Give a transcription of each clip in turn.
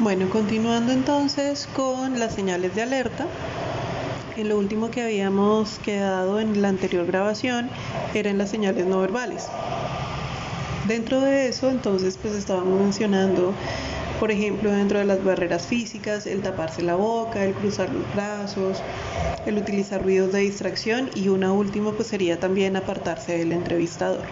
Bueno, continuando entonces con las señales de alerta. En lo último que habíamos quedado en la anterior grabación eran las señales no verbales. Dentro de eso, entonces, pues estábamos mencionando, por ejemplo, dentro de las barreras físicas, el taparse la boca, el cruzar los brazos, el utilizar ruidos de distracción y una última pues sería también apartarse del entrevistador.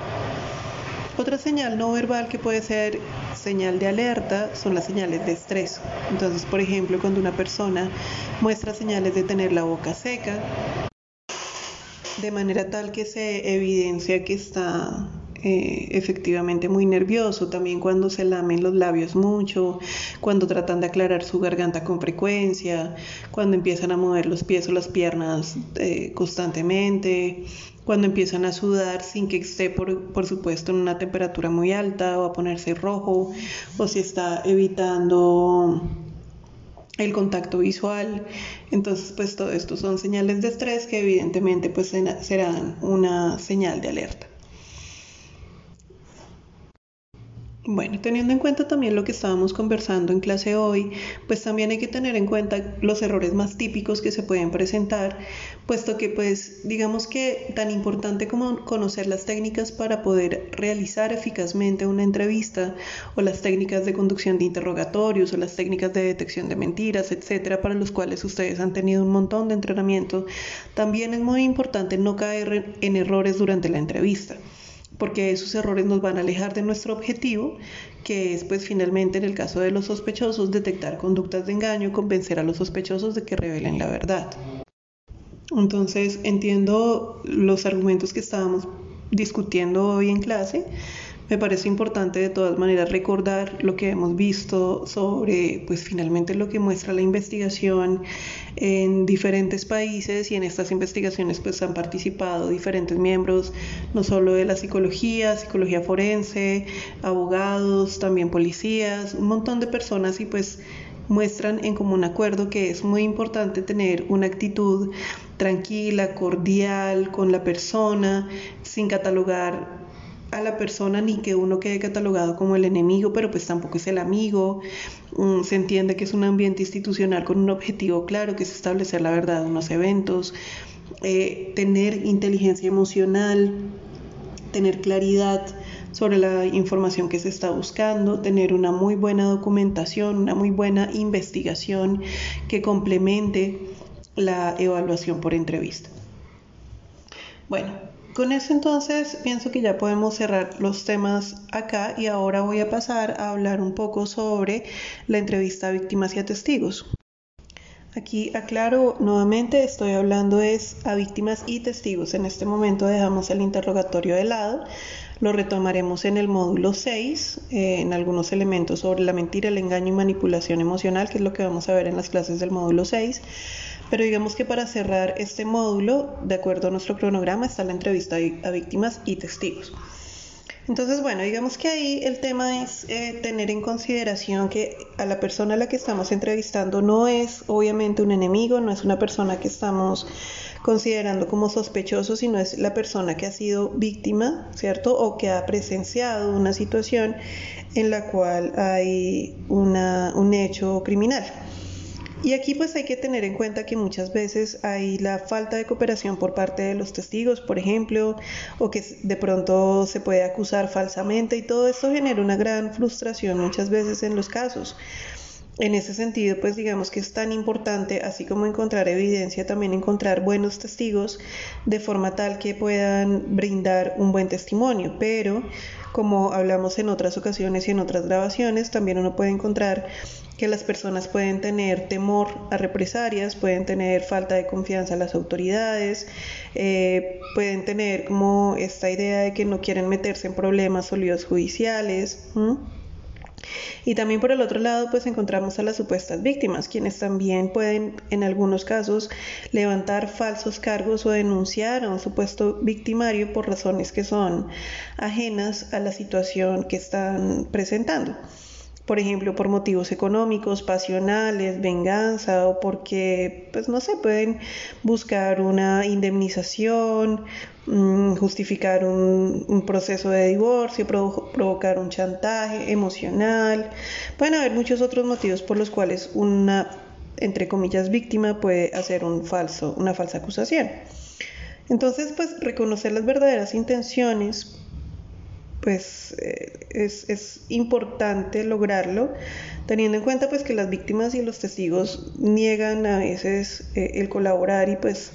Otra señal no verbal que puede ser señal de alerta son las señales de estrés. Entonces, por ejemplo, cuando una persona muestra señales de tener la boca seca, de manera tal que se evidencia que está eh, efectivamente muy nervioso, también cuando se lamen los labios mucho, cuando tratan de aclarar su garganta con frecuencia, cuando empiezan a mover los pies o las piernas eh, constantemente, cuando empiezan a sudar sin que esté, por, por, supuesto, en una temperatura muy alta o a ponerse rojo, o si está evitando el contacto visual. Entonces, pues todo esto son señales de estrés que evidentemente pues serán una señal de alerta. Bueno, teniendo en cuenta también lo que estábamos conversando en clase hoy, pues también hay que tener en cuenta los errores más típicos que se pueden presentar, puesto que pues digamos que tan importante como conocer las técnicas para poder realizar eficazmente una entrevista o las técnicas de conducción de interrogatorios o las técnicas de detección de mentiras, etcétera, para los cuales ustedes han tenido un montón de entrenamiento, también es muy importante no caer en errores durante la entrevista porque esos errores nos van a alejar de nuestro objetivo, que es pues finalmente en el caso de los sospechosos detectar conductas de engaño y convencer a los sospechosos de que revelen la verdad. Entonces entiendo los argumentos que estábamos discutiendo hoy en clase, me parece importante de todas maneras recordar lo que hemos visto sobre, pues finalmente lo que muestra la investigación en diferentes países y en estas investigaciones pues han participado diferentes miembros, no solo de la psicología, psicología forense, abogados, también policías, un montón de personas y pues muestran en común acuerdo que es muy importante tener una actitud tranquila, cordial con la persona, sin catalogar a la persona ni que uno quede catalogado como el enemigo, pero pues tampoco es el amigo. Mm, se entiende que es un ambiente institucional con un objetivo claro, que es establecer la verdad de unos eventos, eh, tener inteligencia emocional, tener claridad sobre la información que se está buscando, tener una muy buena documentación, una muy buena investigación que complemente la evaluación por entrevista. Bueno, con eso entonces pienso que ya podemos cerrar los temas acá y ahora voy a pasar a hablar un poco sobre la entrevista a víctimas y a testigos. Aquí aclaro nuevamente, estoy hablando es a víctimas y testigos. En este momento dejamos el interrogatorio de lado, lo retomaremos en el módulo 6, eh, en algunos elementos sobre la mentira, el engaño y manipulación emocional, que es lo que vamos a ver en las clases del módulo 6. Pero digamos que para cerrar este módulo, de acuerdo a nuestro cronograma, está la entrevista a víctimas y testigos. Entonces, bueno, digamos que ahí el tema es eh, tener en consideración que a la persona a la que estamos entrevistando no es obviamente un enemigo, no es una persona que estamos considerando como sospechoso, sino es la persona que ha sido víctima, ¿cierto? O que ha presenciado una situación en la cual hay un hecho criminal. Y aquí pues hay que tener en cuenta que muchas veces hay la falta de cooperación por parte de los testigos, por ejemplo, o que de pronto se puede acusar falsamente y todo esto genera una gran frustración muchas veces en los casos. En ese sentido, pues digamos que es tan importante, así como encontrar evidencia, también encontrar buenos testigos de forma tal que puedan brindar un buen testimonio. Pero, como hablamos en otras ocasiones y en otras grabaciones, también uno puede encontrar que las personas pueden tener temor a represalias, pueden tener falta de confianza en las autoridades, eh, pueden tener como esta idea de que no quieren meterse en problemas o líos judiciales. Y también por el otro lado, pues encontramos a las supuestas víctimas, quienes también pueden en algunos casos levantar falsos cargos o denunciar a un supuesto victimario por razones que son ajenas a la situación que están presentando. Por ejemplo, por motivos económicos, pasionales, venganza o porque, pues no sé, pueden buscar una indemnización, mm, justificar un, proceso de divorcio, provocar un chantaje emocional. Pueden haber muchos otros motivos por los cuales una, entre comillas, víctima puede hacer un falso, una falsa acusación. Entonces, pues reconocer las verdaderas intenciones pues eh, es, importante lograrlo, teniendo en cuenta pues que las víctimas y los testigos niegan a veces eh, el colaborar y pues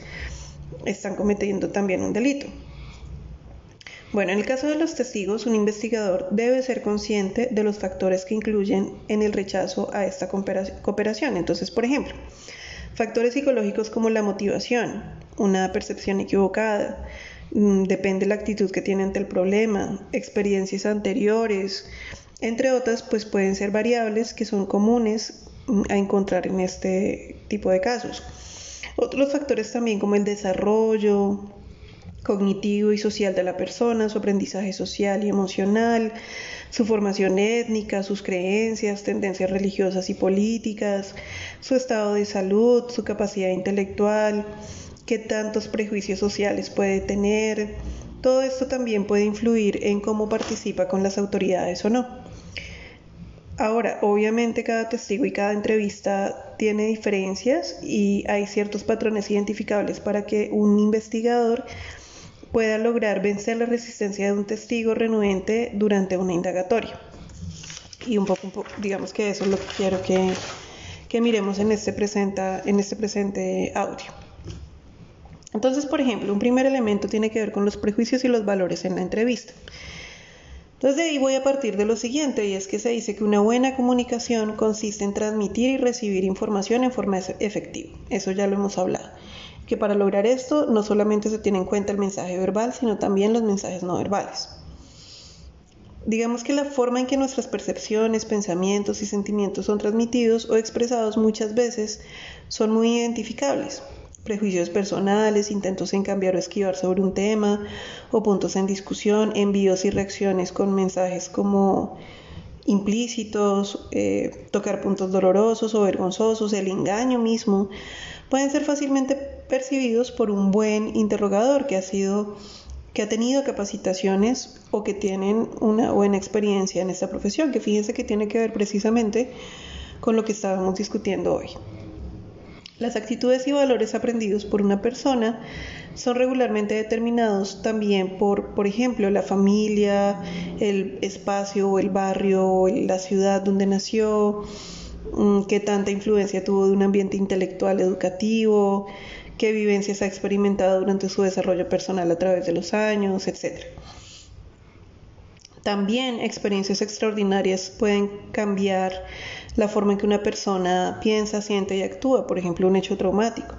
están cometiendo también un delito. Bueno, en el caso de los testigos, un investigador debe ser consciente de los factores que incluyen en el rechazo a esta cooperación. Entonces, por ejemplo, factores psicológicos como la motivación, una percepción equivocada, depende la actitud que tiene ante el problema, experiencias anteriores, entre otras, pues pueden ser variables que son comunes mm, a encontrar en este tipo de casos. Otros factores también como el desarrollo cognitivo y social de la persona, su aprendizaje social y emocional, su formación étnica, sus creencias, tendencias religiosas y políticas, su estado de salud, su capacidad intelectual, qué tantos prejuicios sociales puede tener. Todo esto también puede influir en cómo participa con las autoridades o no. Ahora, obviamente cada testigo y cada entrevista tiene diferencias y hay ciertos patrones identificables para que un investigador pueda lograr vencer la resistencia de un testigo renuente durante una indagatoria. Y un poco, digamos que eso es lo que quiero que, miremos este, en este presente audio. Entonces, por ejemplo, un primer elemento tiene que ver con los prejuicios y los valores en la entrevista. Entonces de ahí voy a partir de lo siguiente, y es que se dice que una buena comunicación consiste en transmitir y recibir información en forma efectiva. Eso ya lo hemos hablado. Que para lograr esto no solamente se tiene en cuenta el mensaje verbal, sino también los mensajes no verbales. Digamos que la forma en que nuestras percepciones, pensamientos y sentimientos son transmitidos o expresados muchas veces son muy identificables prejuicios personales, intentos en cambiar o esquivar sobre un tema o puntos en discusión, envíos y reacciones con mensajes como implícitos, eh, tocar puntos dolorosos o vergonzosos, el engaño mismo, pueden ser fácilmente percibidos por un buen interrogador que ha sido que ha tenido capacitaciones o que tienen una buena experiencia en esta profesión, que fíjense que tiene que ver precisamente con lo que estábamos discutiendo hoy. Las actitudes y valores aprendidos por una persona son regularmente determinados también por, por ejemplo, la familia, el espacio el barrio la ciudad donde nació, mm, qué tanta influencia tuvo de un ambiente intelectual educativo, qué vivencias ha experimentado durante su desarrollo personal a través de los años, etc. También experiencias extraordinarias pueden cambiar la forma en que una persona piensa, siente y actúa, por ejemplo, un hecho traumático.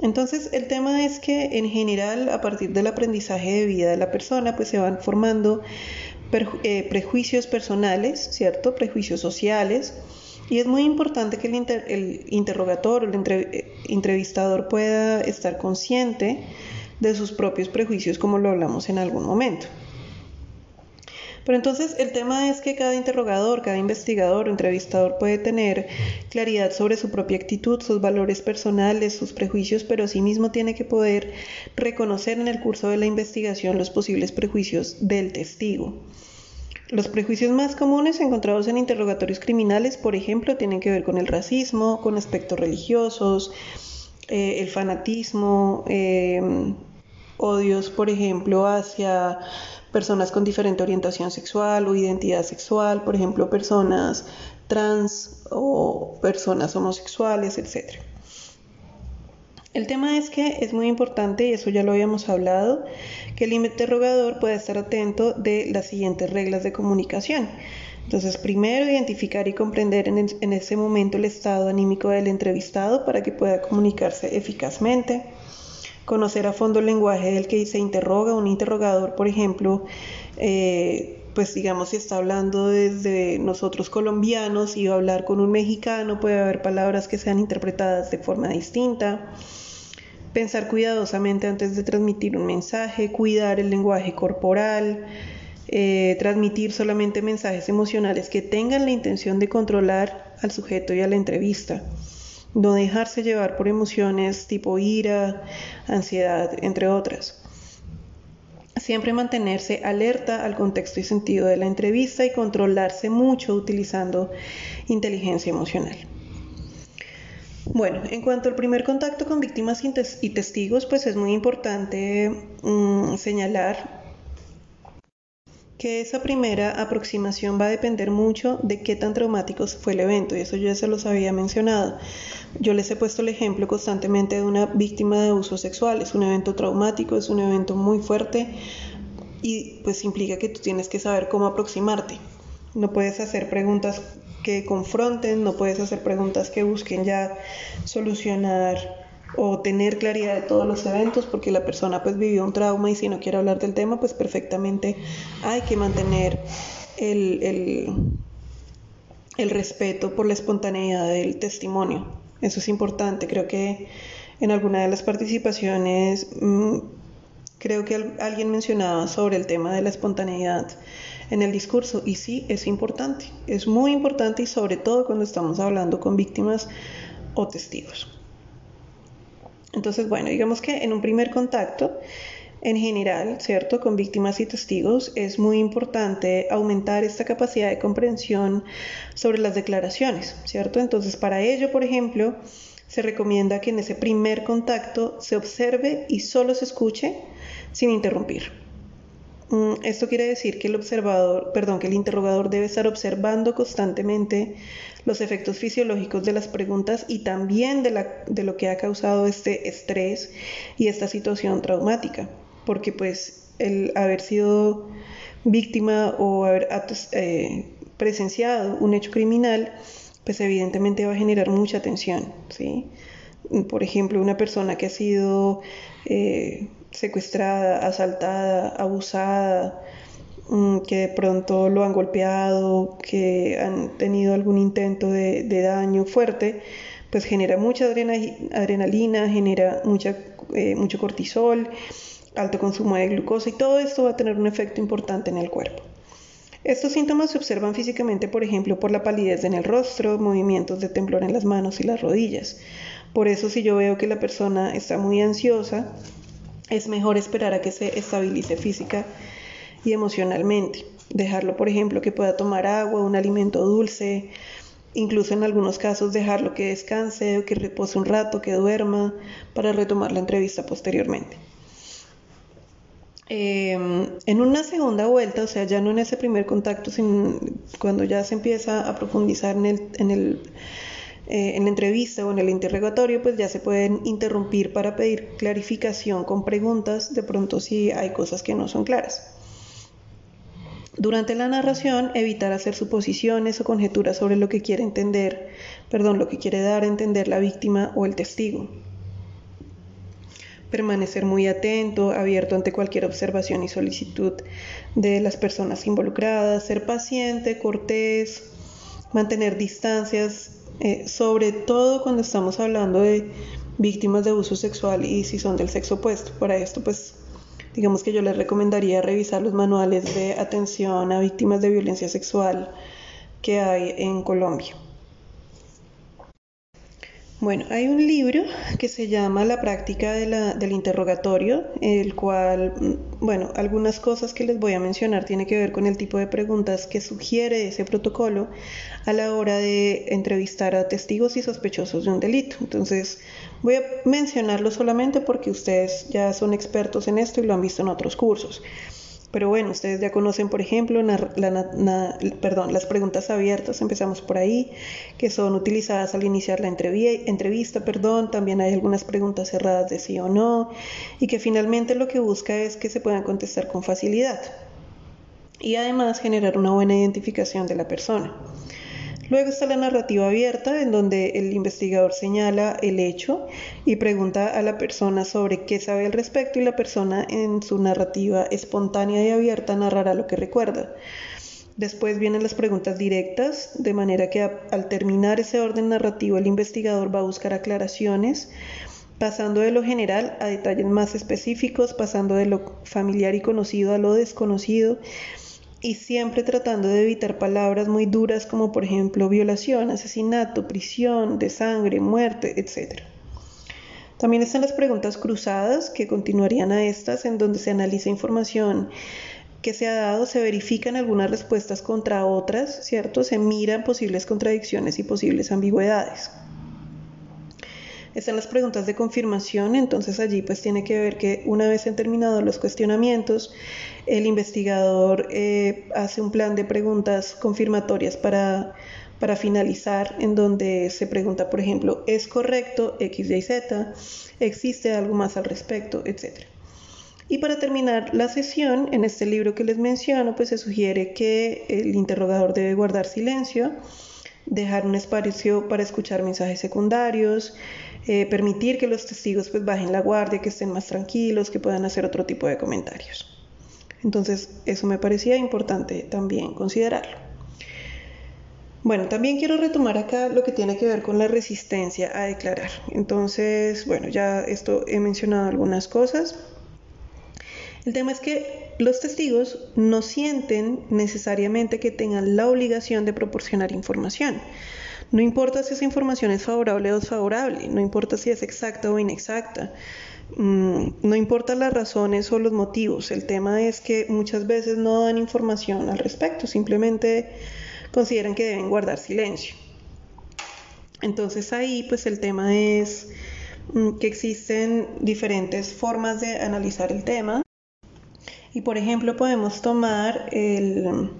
Entonces, el tema es que en general, a partir del aprendizaje de vida de la persona, pues se van formando eh, prejuicios personales, ¿cierto? Prejuicios sociales. Y es muy importante que el, el interrogador el eh, entrevistador pueda estar consciente de sus propios prejuicios, como lo hablamos en algún momento. Pero entonces el tema es que cada interrogador, cada investigador o entrevistador puede tener claridad sobre su propia actitud, sus valores personales, sus prejuicios, pero asimismo tiene que poder reconocer en el curso de la investigación los posibles prejuicios del testigo. Los prejuicios más comunes encontrados en interrogatorios criminales, por ejemplo, tienen que ver con el racismo, con aspectos religiosos, eh, el fanatismo, eh, odios, por ejemplo, hacia personas con diferente orientación sexual o identidad sexual, por ejemplo, personas trans o personas homosexuales, etc. El tema es que es muy importante, y eso ya lo habíamos hablado, que el interrogador pueda estar atento de las siguientes reglas de comunicación. Entonces, primero, identificar y comprender en, en ese momento el estado anímico del entrevistado para que pueda comunicarse eficazmente conocer a fondo el lenguaje del que se interroga, un interrogador, por ejemplo, eh, pues digamos si está hablando desde nosotros colombianos y va a hablar con un mexicano, puede haber palabras que sean interpretadas de forma distinta. Pensar cuidadosamente antes de transmitir un mensaje, cuidar el lenguaje corporal, eh, transmitir solamente mensajes emocionales que tengan la intención de controlar al sujeto y a la entrevista, no dejarse llevar por emociones tipo ira, ansiedad, entre otras. Siempre mantenerse alerta al contexto y sentido de la entrevista y controlarse mucho utilizando inteligencia emocional. Bueno, en cuanto al primer contacto con víctimas y testigos, pues es muy importante mm, señalar que esa primera aproximación va a depender mucho de qué tan traumático fue el evento, y eso yo ya se los había mencionado. Yo les he puesto el ejemplo constantemente de una víctima de abuso sexual, es un evento traumático, es un evento muy fuerte y pues implica que tú tienes que saber cómo aproximarte. No puedes hacer preguntas que confronten, no puedes hacer preguntas que busquen ya solucionar o tener claridad de todos los eventos porque la persona pues vivió un trauma y si no quiere hablar del tema pues perfectamente hay que mantener el, el, el respeto por la espontaneidad del testimonio. Eso es importante. Creo que en alguna de las participaciones mm, creo que alguien mencionaba sobre el tema de la espontaneidad en el discurso y sí, es importante. Es muy importante y sobre todo cuando estamos hablando con víctimas o testigos. Entonces, bueno, digamos que en un primer contacto, en general, ¿cierto? Con víctimas y testigos, es muy importante aumentar esta capacidad de comprensión sobre las declaraciones, ¿cierto? Entonces, para ello, por ejemplo, se recomienda que en ese primer contacto se observe y solo se escuche sin interrumpir. Mm, esto quiere decir que el observador, perdón, que el interrogador debe estar observando constantemente los efectos fisiológicos de las preguntas y también de, de lo que ha causado este estrés y esta situación traumática, porque pues el haber sido víctima o haber eh, presenciado un hecho criminal, pues evidentemente va a generar mucha tensión, ¿sí? Por ejemplo, una persona que ha sido eh, secuestrada, asaltada, abusada, mm, que de pronto lo han golpeado, que han tenido algún intento de, daño fuerte, pues genera mucha adrenalina, genera mucha, eh, mucho cortisol, alto consumo de glucosa y todo esto va a tener un efecto importante en el cuerpo. Estos síntomas se observan físicamente, por ejemplo, por la palidez en el rostro, movimientos de temblor en las manos y las rodillas. Por eso si yo veo que la persona está muy ansiosa, es mejor esperar a que se estabilice física y emocionalmente. Dejarlo, por ejemplo, que pueda tomar agua, un alimento dulce, incluso en algunos casos dejarlo que descanse o que repose un rato, que duerma, para retomar la entrevista posteriormente. Em, en una segunda vuelta, o sea, ya no en ese primer contacto, sino cuando ya se empieza a profundizar en el, en el eh, en la entrevista o en el interrogatorio, pues ya se pueden interrumpir para pedir clarificación con preguntas, de pronto si hay cosas que no son claras. Durante la narración, evitar hacer suposiciones o conjeturas sobre lo que quiere entender, perdón, lo que quiere dar a entender la víctima o el testigo. Permanecer muy atento, abierto ante cualquier observación y solicitud de las personas involucradas, ser paciente, cortés, mantener distancias eh, sobre todo cuando estamos hablando de víctimas de abuso sexual y si son del sexo opuesto. Para esto, pues, digamos que yo les recomendaría revisar los manuales de atención a víctimas de violencia sexual que hay en Colombia. Bueno, hay un libro que se llama La práctica del interrogatorio, el cual, mm, bueno, algunas cosas que les voy a mencionar tiene que ver con el tipo de preguntas que sugiere ese protocolo a la hora de entrevistar a testigos y sospechosos de un delito. Entonces, voy a mencionarlo solamente porque ustedes ya son expertos en esto y lo han visto en otros cursos. Pero bueno, ustedes ya conocen, por ejemplo, las preguntas abiertas, empezamos por ahí, que son utilizadas al iniciar la entrevista, perdón, también hay algunas preguntas cerradas de sí o no, y que finalmente lo que busca es que se puedan contestar con facilidad y además generar una buena identificación de la persona. Luego está la narrativa abierta, en donde el investigador señala el hecho y pregunta a la persona sobre qué sabe al respecto y la persona en su narrativa espontánea y abierta narrará lo que recuerda. Después vienen las preguntas directas, de manera que al terminar ese orden narrativo el investigador va a buscar aclaraciones, pasando de lo general a detalles más específicos, pasando de lo familiar y conocido a lo desconocido y siempre tratando de evitar palabras muy duras como por ejemplo violación, asesinato, prisión, de sangre, muerte, etc. También están las preguntas cruzadas que continuarían a estas en donde se analiza información que se ha dado, se verifican algunas respuestas contra otras, ¿cierto? Se miran posibles contradicciones y posibles ambigüedades. Están las preguntas de confirmación, entonces allí pues tiene que ver que una vez han terminado los cuestionamientos, el investigador eh, hace un plan de preguntas confirmatorias para, para finalizar, en donde se pregunta, por ejemplo, ¿es correcto X, Y, Z? ¿Existe algo más al respecto? Etcétera. Y para terminar la sesión, en este libro que les menciono, pues se sugiere que el interrogador debe guardar silencio, dejar un espacio para escuchar mensajes secundarios, eh, permitir que los testigos pues bajen la guardia, que estén más tranquilos, que puedan hacer otro tipo de comentarios. Entonces, eso me parecía importante también considerarlo. Bueno, también quiero retomar acá lo que tiene que ver con la resistencia a declarar. Entonces, bueno, ya esto he mencionado algunas cosas. El tema es que los testigos no sienten necesariamente que tengan la obligación de proporcionar información. No importa si esa información es favorable o desfavorable, no importa si es exacta o inexacta. Mm, no importa las razones o los motivos, el tema es que muchas veces no dan información al respecto, simplemente consideran que deben guardar silencio. Entonces ahí pues el tema es mm, que existen diferentes formas de analizar el tema y por ejemplo podemos tomar el,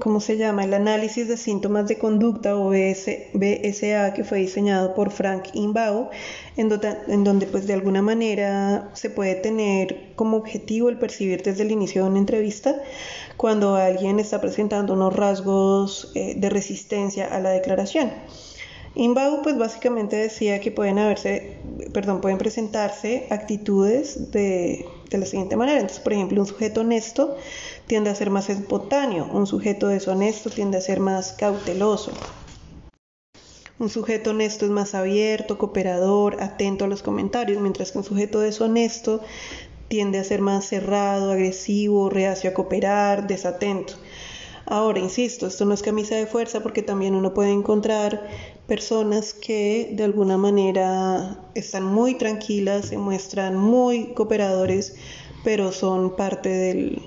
¿cómo se llama? El análisis de síntomas de conducta o BSA que fue diseñado por Frank Inbau, en donde, pues de alguna manera se puede tener como objetivo el percibir desde el inicio de una entrevista cuando alguien está presentando unos rasgos eh, de resistencia a la declaración. Inbau pues básicamente decía que pueden haberse, perdón, pueden presentarse actitudes de, de la siguiente manera. Entonces, por ejemplo, un sujeto honesto tiende a ser más espontáneo, un sujeto deshonesto tiende a ser más cauteloso. Un sujeto honesto es más abierto, cooperador, atento a los comentarios, mientras que un sujeto deshonesto tiende a ser más cerrado, agresivo, reacio a cooperar, desatento. Ahora, insisto, esto no es camisa de fuerza porque también uno puede encontrar personas que de alguna manera están muy tranquilas, se muestran muy cooperadores, pero son parte del,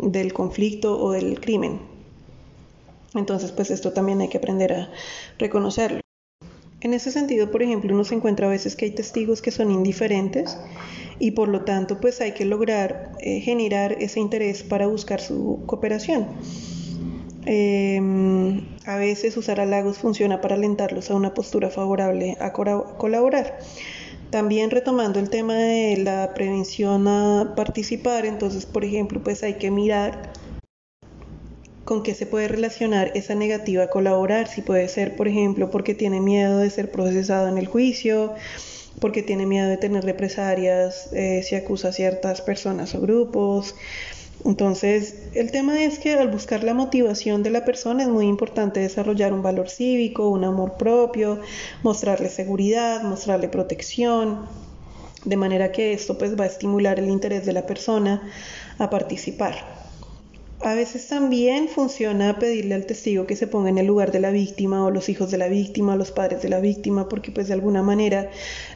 del conflicto o del crimen. Entonces, pues esto también hay que aprender a reconocerlo. En ese sentido, por ejemplo, uno se encuentra a veces que hay testigos que son indiferentes y por lo tanto, pues hay que lograr eh, generar ese interés para buscar su cooperación. Em, a veces usar halagos funciona para alentarlos a una postura favorable a colaborar. También retomando el tema de la prevención a participar, entonces, por ejemplo, pues hay que mirar con qué se puede relacionar esa negativa a colaborar, si puede ser, por ejemplo, porque tiene miedo de ser procesado en el juicio, porque tiene miedo de tener represalias eh, si acusa a ciertas personas o grupos, entonces, el tema es que al buscar la motivación de la persona es muy importante desarrollar un valor cívico, un amor propio, mostrarle seguridad, mostrarle protección, de manera que esto pues va a estimular el interés de la persona a participar. A veces también funciona pedirle al testigo que se ponga en el lugar de la víctima o los hijos de la víctima o los padres de la víctima porque pues de alguna manera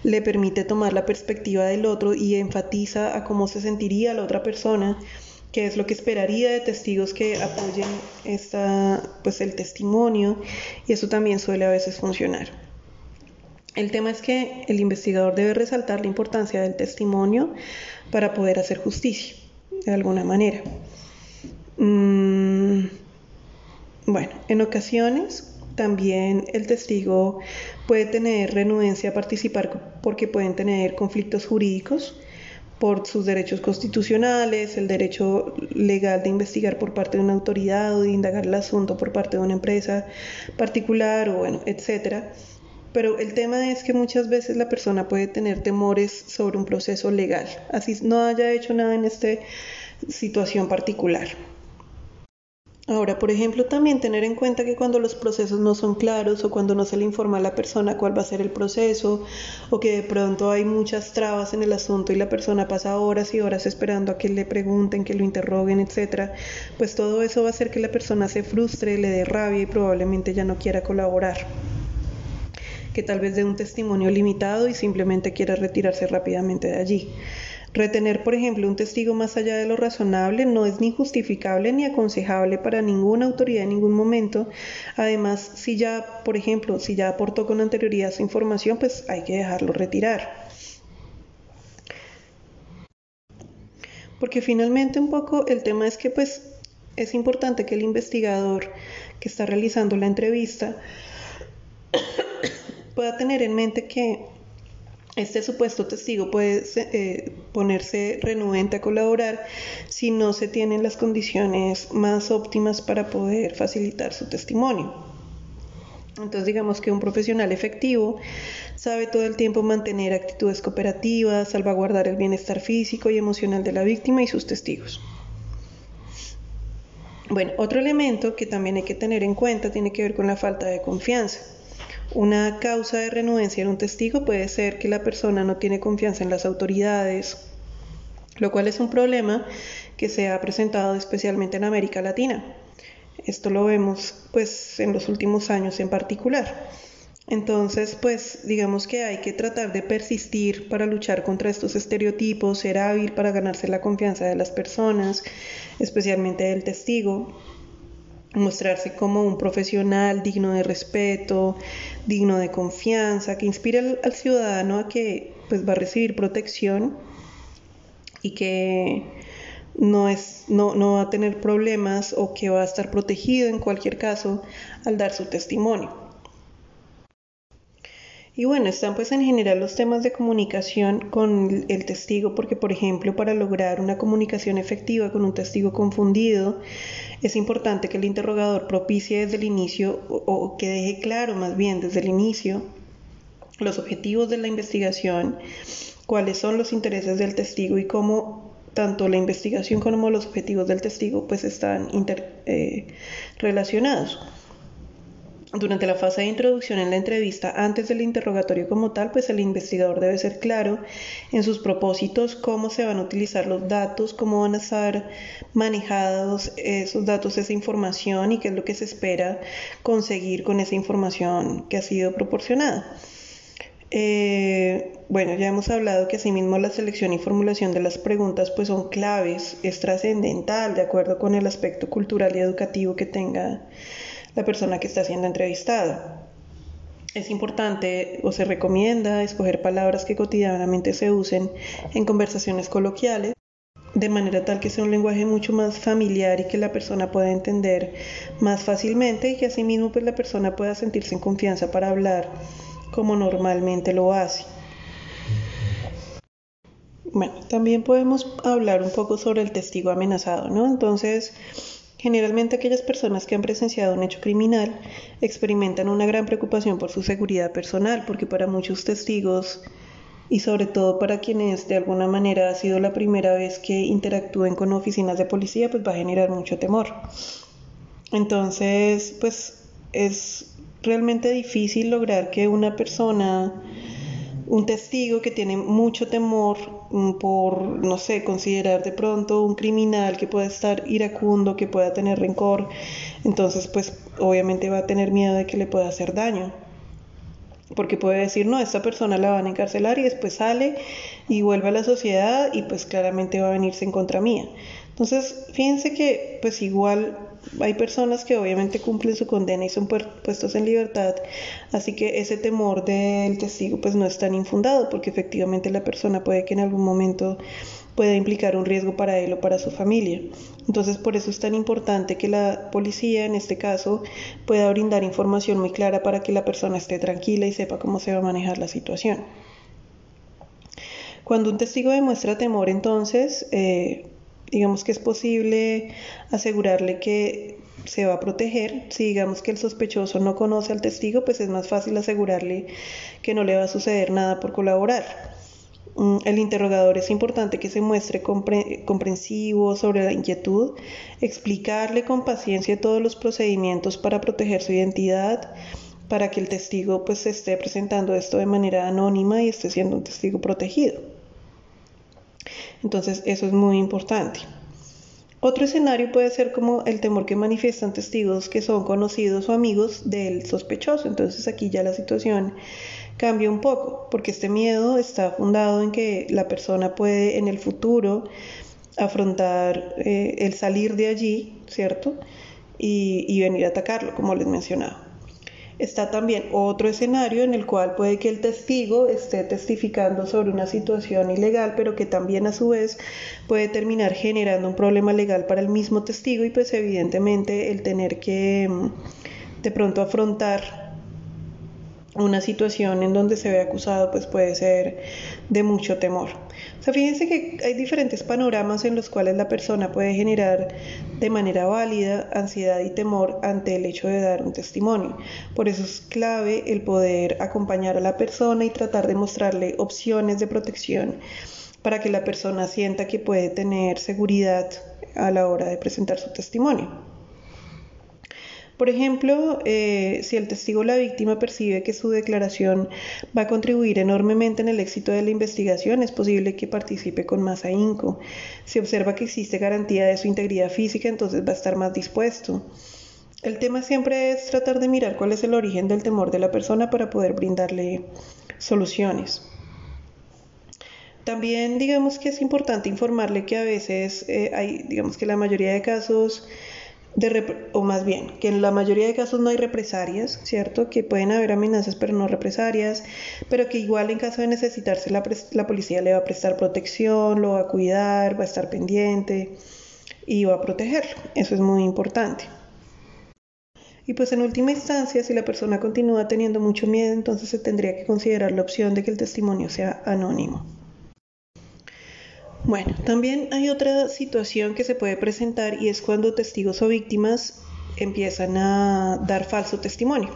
le permite tomar la perspectiva del otro y enfatiza a cómo se sentiría la otra persona que es lo que esperaría de testigos que apoyen esta, pues el testimonio y eso también suele a veces funcionar. El tema es que el investigador debe resaltar la importancia del testimonio para poder hacer justicia, de alguna manera. Mm, bueno, en ocasiones también el testigo puede tener renuencia a participar porque pueden tener conflictos jurídicos por sus derechos constitucionales, el derecho legal de investigar por parte de una autoridad o de indagar el asunto por parte de una empresa particular o bueno, etcétera. Pero el tema es que muchas veces la persona puede tener temores sobre un proceso legal, así no haya hecho nada en esta situación particular. Ahora, por ejemplo, también tener en cuenta que cuando los procesos no son claros o cuando no se le informa a la persona cuál va a ser el proceso o que de pronto hay muchas trabas en el asunto y la persona pasa horas y horas esperando a que le pregunten, que lo interroguen, etcétera, pues todo eso va a hacer que la persona se frustre, le dé rabia y probablemente ya no quiera colaborar que tal vez dé un testimonio limitado y simplemente quiera retirarse rápidamente de allí. Retener, por ejemplo, un testigo más allá de lo razonable no es ni justificable ni aconsejable para ninguna autoridad en ningún momento. Además, si ya, por ejemplo, si ya aportó con anterioridad su información, pues hay que dejarlo retirar. Porque finalmente un poco el tema es que pues es importante que el investigador que está realizando la entrevista pueda tener en mente que este supuesto testigo puede eh, ponerse renuente a colaborar si no se tienen las condiciones más óptimas para poder facilitar su testimonio. Entonces digamos que un profesional efectivo sabe todo el tiempo mantener actitudes cooperativas, salvaguardar el bienestar físico y emocional de la víctima y sus testigos. Bueno, otro elemento que también hay que tener en cuenta tiene que ver con la falta de confianza. Una causa de renuencia en un testigo puede ser que la persona no tiene confianza en las autoridades, lo cual es un problema que se ha presentado especialmente en América Latina. Esto lo vemos pues en los últimos años en particular. Entonces, pues digamos que hay que tratar de persistir para luchar contra estos estereotipos, ser hábil para ganarse la confianza de las personas, especialmente del testigo, mostrarse como un profesional digno de respeto, digno de confianza, que inspire al, ciudadano a que pues, va a recibir protección y que no, es, no, no va a tener problemas o que va a estar protegido en cualquier caso al dar su testimonio. Y bueno, están pues en general los temas de comunicación con el testigo, porque por ejemplo para lograr una comunicación efectiva con un testigo confundido, es importante que el interrogador propicie desde el inicio o, que deje claro más bien desde el inicio los objetivos de la investigación, cuáles son los intereses del testigo y cómo tanto la investigación como los objetivos del testigo pues están interrelacionados. Eh, durante la fase de introducción en la entrevista, antes del interrogatorio como tal, pues el investigador debe ser claro en sus propósitos, cómo se van a utilizar los datos, cómo van a estar manejados esos datos, esa información y qué es lo que se espera conseguir con esa información que ha sido proporcionada. Eh, bueno, ya hemos hablado que asimismo la selección y formulación de las preguntas pues son claves, es trascendental de acuerdo con el aspecto cultural y educativo que tenga la persona que está siendo entrevistada. Es importante o se recomienda escoger palabras que cotidianamente se usen en conversaciones coloquiales, de manera tal que sea un lenguaje mucho más familiar y que la persona pueda entender más fácilmente y que asimismo pues la persona pueda sentirse en confianza para hablar como normalmente lo hace. Bueno, también podemos hablar un poco sobre el testigo amenazado, ¿no? Entonces, Generalmente aquellas personas que han presenciado un hecho criminal experimentan una gran preocupación por su seguridad personal, porque para muchos testigos y sobre todo para quienes de alguna manera ha sido la primera vez que interactúen con oficinas de policía, pues va a generar mucho temor. Entonces, pues es realmente difícil lograr que una persona un testigo que tiene mucho temor por, no sé, considerar de pronto un criminal que pueda estar iracundo, que pueda tener rencor, entonces pues obviamente va a tener miedo de que le pueda hacer daño. Porque puede decir, no, esta persona la van a encarcelar y después sale y vuelve a la sociedad y pues claramente va a venirse en contra mía. Entonces, fíjense que pues igual hay personas que obviamente cumplen su condena y son puestos en libertad, así que ese temor del testigo pues no es tan infundado porque efectivamente la persona puede que en algún momento pueda implicar un riesgo para él o para su familia. Entonces por eso es tan importante que la policía en este caso pueda brindar información muy clara para que la persona esté tranquila y sepa cómo se va a manejar la situación. Cuando un testigo demuestra temor entonces, eh, digamos que es posible asegurarle que se va a proteger. Si digamos que el sospechoso no conoce al testigo, pues es más fácil asegurarle que no le va a suceder nada por colaborar. Mm, el interrogador es importante que se muestre comprensivo sobre la inquietud, explicarle con paciencia todos los procedimientos para proteger su identidad, para que el testigo pues esté presentando esto de manera anónima y esté siendo un testigo protegido. Entonces eso es muy importante. Otro escenario puede ser como el temor que manifiestan testigos que son conocidos o amigos del sospechoso. Entonces aquí ya la situación cambia un poco, porque este miedo está fundado en que la persona puede en el futuro afrontar eh, el salir de allí, ¿cierto? Y, y venir a atacarlo, como les mencionaba. Está también otro escenario en el cual puede que el testigo esté testificando sobre una situación ilegal, pero que también a su vez puede terminar generando un problema legal para el mismo testigo y pues evidentemente el tener que mm, de pronto afrontar una situación en donde se ve acusado pues puede ser de mucho temor. Sea, fíjense que hay diferentes panoramas en los cuales la persona puede generar de manera válida ansiedad y temor ante el hecho de dar un testimonio. Por eso es clave el poder acompañar a la persona y tratar de mostrarle opciones de protección para que la persona sienta que puede tener seguridad a la hora de presentar su testimonio. Por ejemplo, eh, si el testigo o la víctima percibe que su declaración va a contribuir enormemente en el éxito de la investigación, es posible que participe con más ahínco. Si observa que existe garantía de su integridad física, entonces va a estar más dispuesto. El tema siempre es tratar de mirar cuál es el origen del temor de la persona para poder brindarle soluciones. También digamos que es importante informarle que a veces eh, hay, digamos que la mayoría de casos o más bien, que en la mayoría de casos no hay represalias, ¿cierto? Que pueden haber amenazas pero no represalias, pero que igual en caso de necesitarse la, la policía le va a prestar protección, lo va a cuidar, va a estar pendiente y va a protegerlo. Eso es muy importante. Y pues en última instancia, si la persona continúa teniendo mucho miedo, entonces se tendría que considerar la opción de que el testimonio sea anónimo. Bueno, también hay otra situación que se puede presentar y es cuando testigos o víctimas empiezan a dar falso testimonio.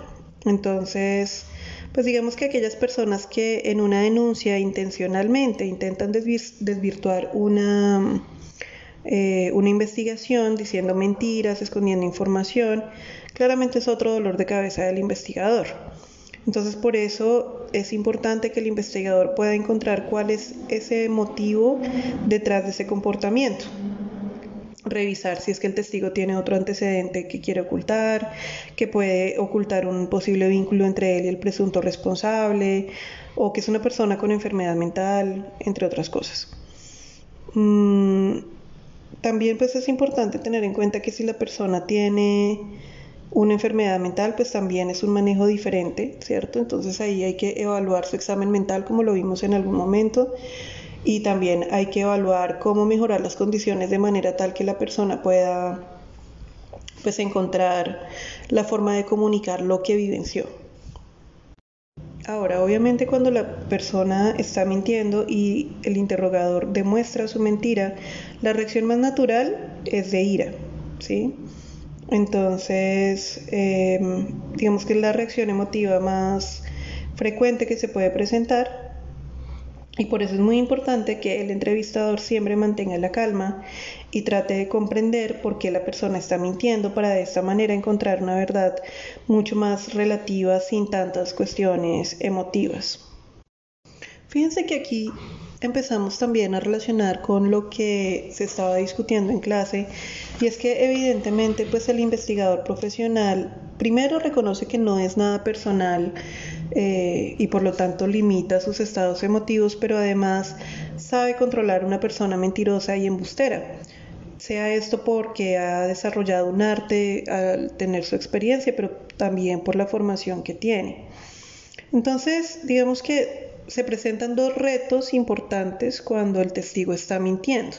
Entonces, pues digamos que aquellas personas que en una denuncia intencionalmente intentan desvirtuar una, eh, una investigación diciendo mentiras, escondiendo información, claramente es otro dolor de cabeza del investigador. Entonces por eso es importante que el investigador pueda encontrar cuál es ese motivo detrás de ese comportamiento. Revisar si es que el testigo tiene otro antecedente que quiere ocultar, que puede ocultar un posible vínculo entre él y el presunto responsable, o que es una persona con enfermedad mental, entre otras cosas. Mm, también pues es importante tener en cuenta que si la persona tiene una enfermedad mental, pues también es un manejo diferente, ¿cierto? Entonces ahí hay que evaluar su examen mental como lo vimos en algún momento y también hay que evaluar cómo mejorar las condiciones de manera tal que la persona pueda pues encontrar la forma de comunicar lo que vivenció. Ahora, obviamente cuando la persona está mintiendo y el interrogador demuestra su mentira, la reacción más natural es de ira, ¿sí? Entonces, em, digamos que es la reacción emotiva más frecuente que se puede presentar y por eso es muy importante que el entrevistador siempre mantenga la calma y trate de comprender por qué la persona está mintiendo para de esta manera encontrar una verdad mucho más relativa sin tantas cuestiones emotivas. Fíjense que aquí empezamos también a relacionar con lo que se estaba discutiendo en clase y es que evidentemente pues el investigador profesional primero reconoce que no es nada personal eh, y por lo tanto limita sus estados emotivos, pero además sabe controlar una persona mentirosa y embustera. Sea esto porque ha desarrollado un arte al tener su experiencia, pero también por la formación que tiene. Entonces, digamos que se presentan dos retos importantes cuando el testigo está mintiendo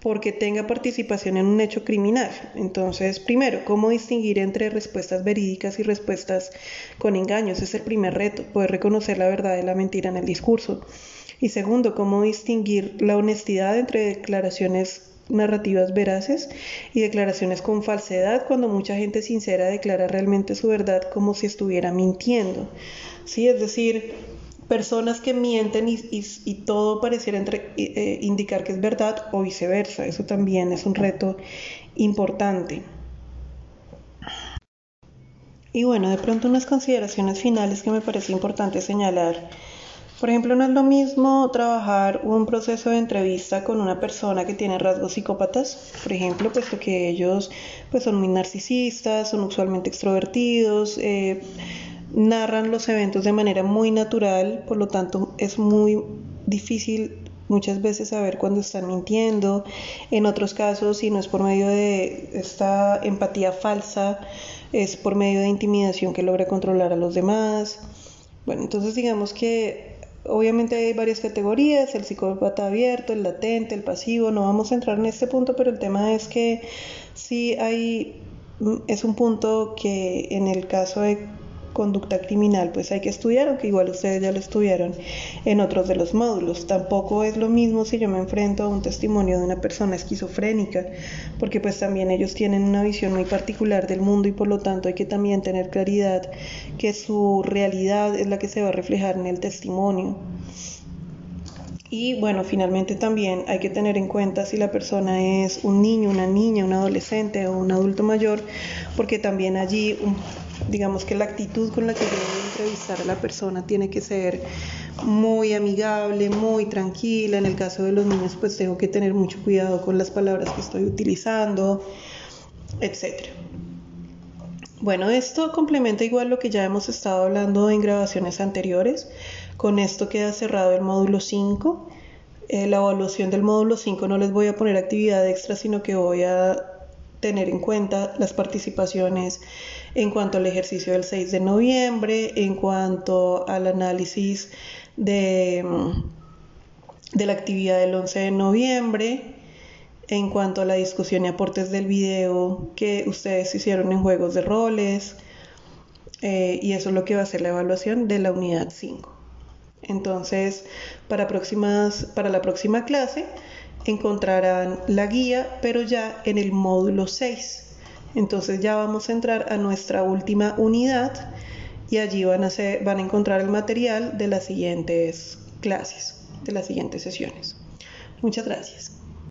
porque tenga participación en un hecho criminal. Entonces, primero, ¿cómo distinguir entre respuestas verídicas y respuestas con engaños? Es el primer reto, poder reconocer la verdad y la mentira en el discurso. Y segundo, ¿cómo distinguir la honestidad entre declaraciones narrativas veraces y declaraciones con falsedad cuando mucha gente sincera declara realmente su verdad como si estuviera mintiendo? Sí, es decir, personas que mienten y, todo pareciera entre, eh, indicar que es verdad o viceversa. Eso también es un reto importante. Y bueno, de pronto unas consideraciones finales que me parece importante señalar. Por ejemplo, no es lo mismo trabajar un proceso de entrevista con una persona que tiene rasgos psicópatas, por ejemplo, puesto que ellos pues, son muy narcisistas, son usualmente extrovertidos, eh, narran los eventos de manera muy natural, por lo tanto es muy difícil muchas veces saber cuándo están mintiendo. En otros casos, si no es por medio de esta empatía falsa, es por medio de intimidación que logra controlar a los demás. Bueno, entonces digamos que obviamente hay varias categorías, el psicópata abierto, el latente, el pasivo, no vamos a entrar en este punto, pero el tema es que sí hay, es un punto que en el caso de conducta criminal, pues hay que estudiar, aunque igual ustedes ya lo estudiaron en otros de los módulos. Tampoco es lo mismo si yo me enfrento a un testimonio de una persona esquizofrénica, porque pues también ellos tienen una visión muy particular del mundo y por lo tanto hay que también tener claridad que su realidad es la que se va a reflejar en el testimonio. Y bueno, finalmente también hay que tener en cuenta si la persona es un niño, una niña, un adolescente o un adulto mayor, porque también allí digamos que la actitud con la que yo voy a entrevistar a la persona tiene que ser muy amigable, muy tranquila. En el caso de los niños, pues tengo que tener mucho cuidado con las palabras que estoy utilizando, etc. Bueno, esto complementa igual lo que ya hemos estado hablando en grabaciones anteriores. Con esto queda cerrado el módulo 5. Eh, la evaluación del módulo 5 no les voy a poner actividad extra, sino que voy a tener en cuenta las participaciones en cuanto al ejercicio del 6 de noviembre, en cuanto al análisis de, de la actividad del 11 de noviembre, en cuanto a la discusión y aportes del video que ustedes hicieron en juegos de roles, eh, y eso es lo que va a ser la evaluación de la unidad 5. Entonces, para, próximas, para la próxima clase, encontrarán la guía, pero ya en el módulo 6. Entonces ya vamos a entrar a nuestra última unidad y allí van a, van a encontrar el material de las siguientes clases, de las siguientes sesiones. Muchas gracias.